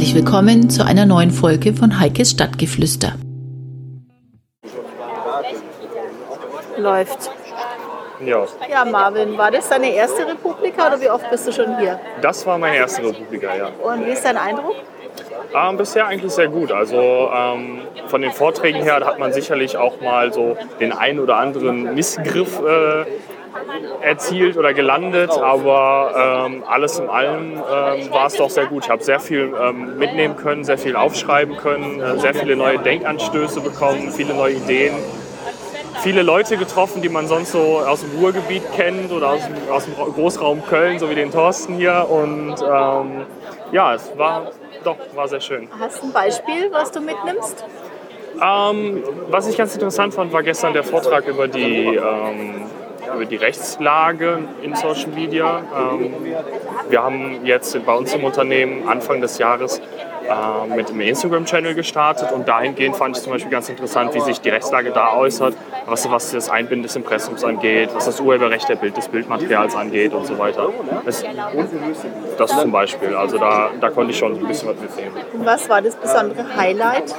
Herzlich willkommen zu einer neuen Folge von Heikes Stadtgeflüster. Läuft. Ja, Ja, Marvin, war das deine erste Republika oder wie oft bist du schon hier? das war meine erste Republika, ja. Und wie ist dein Eindruck? Ähm, bisher eigentlich sehr gut. Also ähm, von den Vorträgen her hat man sicherlich auch mal so den einen oder anderen Missgriff äh, erzielt oder gelandet, aber ähm, alles in allem ähm, war es doch sehr gut. Ich habe sehr viel ähm, mitnehmen können, sehr viel aufschreiben können, äh, sehr viele neue Denkanstöße bekommen, viele neue Ideen. Viele Leute getroffen, die man sonst so aus dem Ruhrgebiet kennt oder aus dem, aus dem Großraum Köln, so wie den Thorsten hier. Und ähm, ja, es war doch war sehr schön. Hast du ein Beispiel, was du mitnimmst? Ähm, was ich ganz interessant fand, war gestern der Vortrag über die, ähm, über die Rechtslage in Social Media. Ähm, wir haben jetzt bei uns im Unternehmen Anfang des Jahres äh, mit einem Instagram-Channel gestartet und dahingehend fand ich zum Beispiel ganz interessant, wie sich die Rechtslage da äußert, was, was das Einbinden des Impressums angeht, was das Urheberrecht der Bild, des Bildmaterials angeht und so weiter. Das, das zum Beispiel, also da, da konnte ich schon ein bisschen was mitnehmen. Und was war das besondere Highlight?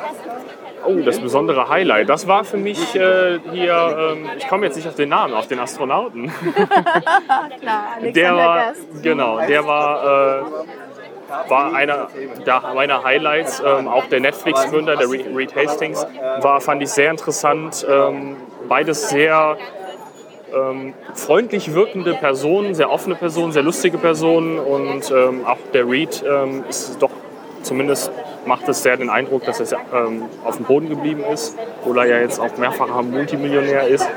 Oh, das besondere Highlight, das war für mich äh, hier, ähm, ich komme jetzt nicht auf den Namen, auf den Astronauten. Klar, Alexander Der war, Gast. genau, der war, äh, war einer der, meiner Highlights. Ähm, auch der Netflix-Gründer, der Re- Reed Hastings, war, fand ich sehr interessant. Ähm, beides sehr ähm, freundlich wirkende Personen, sehr offene Personen, sehr lustige Personen und ähm, auch der Reed ähm, ist doch zumindest macht es sehr den Eindruck, dass er ähm, auf dem Boden geblieben ist, obwohl er ja jetzt auch mehrfacher Multimillionär ist.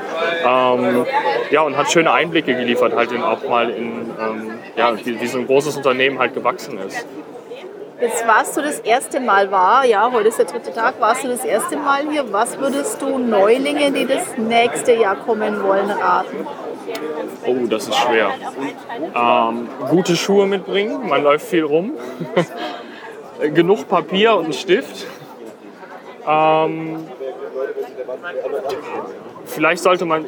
Ähm, ja, und hat schöne Einblicke geliefert, halt in, auch mal in, ähm, ja, wie, wie so ein großes Unternehmen halt gewachsen ist. Jetzt warst du das erste Mal war, ja, heute ist der dritte Tag, warst du das erste Mal hier. Was würdest du Neulingen, die das nächste Jahr kommen wollen, raten? Oh, das ist schwer. Ähm, gute Schuhe mitbringen, man läuft viel rum. Genug Papier und einen Stift. Ähm, vielleicht sollte man,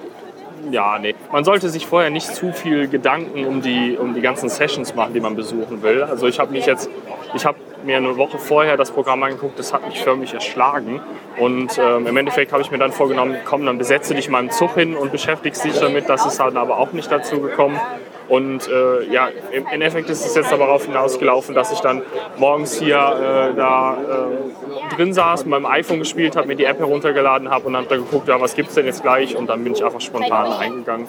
ja, nee, man sollte sich vorher nicht zu viel Gedanken um die, um die ganzen Sessions machen, die man besuchen will. Also ich habe mich jetzt, ich habe mir eine Woche vorher das Programm angeguckt, das hat mich förmlich erschlagen. Und ähm, im Endeffekt habe ich mir dann vorgenommen, komm, dann besetze dich mal im Zug hin und beschäftigst dich damit. Das ist dann aber auch nicht dazu gekommen. Und äh, ja, im Endeffekt ist es jetzt aber darauf hinausgelaufen, dass ich dann morgens hier äh, da äh, drin saß, mit meinem iPhone gespielt habe, mir die App heruntergeladen habe und dann da geguckt, ja, was gibt's denn jetzt gleich? Und dann bin ich einfach spontan eingegangen,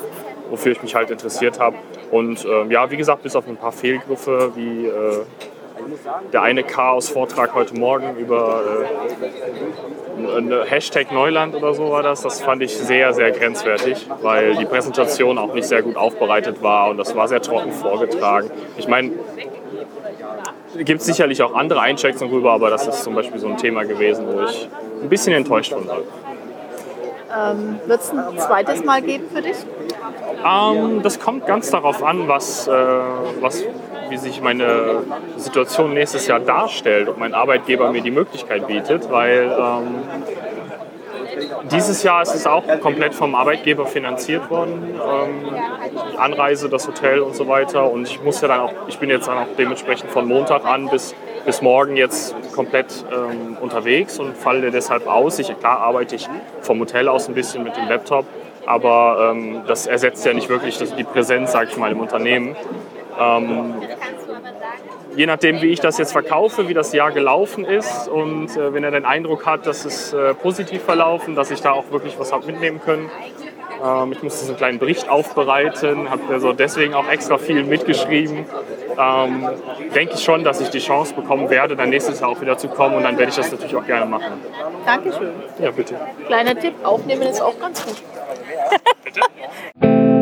wofür ich mich halt interessiert habe. Und ähm, ja, wie gesagt, bis auf ein paar Fehlgriffe wie äh, der eine Chaos-Vortrag heute Morgen über äh, Hashtag Neuland oder so war das. Das fand ich sehr, sehr grenzwertig, weil die Präsentation auch nicht sehr gut aufbereitet war und das war sehr trocken vorgetragen. Ich meine, gibt sicherlich auch andere Einschätzungen rüber, aber das ist zum Beispiel so ein Thema gewesen, wo ich ein bisschen enttäuscht von war. Ähm, Wird es ein zweites Mal geben für dich? Ähm, das kommt ganz darauf an, was, äh, was, wie sich meine Situation nächstes Jahr darstellt, ob mein Arbeitgeber mir die Möglichkeit bietet, weil ähm, dieses Jahr ist es auch komplett vom Arbeitgeber finanziert worden, ähm, die Anreise, das Hotel und so weiter. Und ich muss ja dann auch, ich bin jetzt dann auch dementsprechend von Montag an bis, bis morgen jetzt komplett ähm, unterwegs und falle deshalb aus. Ich, klar arbeite ich vom Hotel aus ein bisschen mit dem Laptop, aber ähm, das ersetzt ja nicht wirklich die Präsenz, sage ich mal, im Unternehmen. Ähm, je nachdem, wie ich das jetzt verkaufe, wie das Jahr gelaufen ist und äh, wenn er den Eindruck hat, dass es äh, positiv verlaufen, dass ich da auch wirklich was habe mitnehmen können. Ähm, ich musste so einen kleinen Bericht aufbereiten, habe also deswegen auch extra viel mitgeschrieben. Ähm, denke ich schon, dass ich die Chance bekommen werde, dann nächstes Jahr auch wieder zu kommen und dann werde ich das natürlich auch gerne machen. Dankeschön. Ja, bitte. Kleiner Tipp, aufnehmen ist auch ganz gut. Bitte?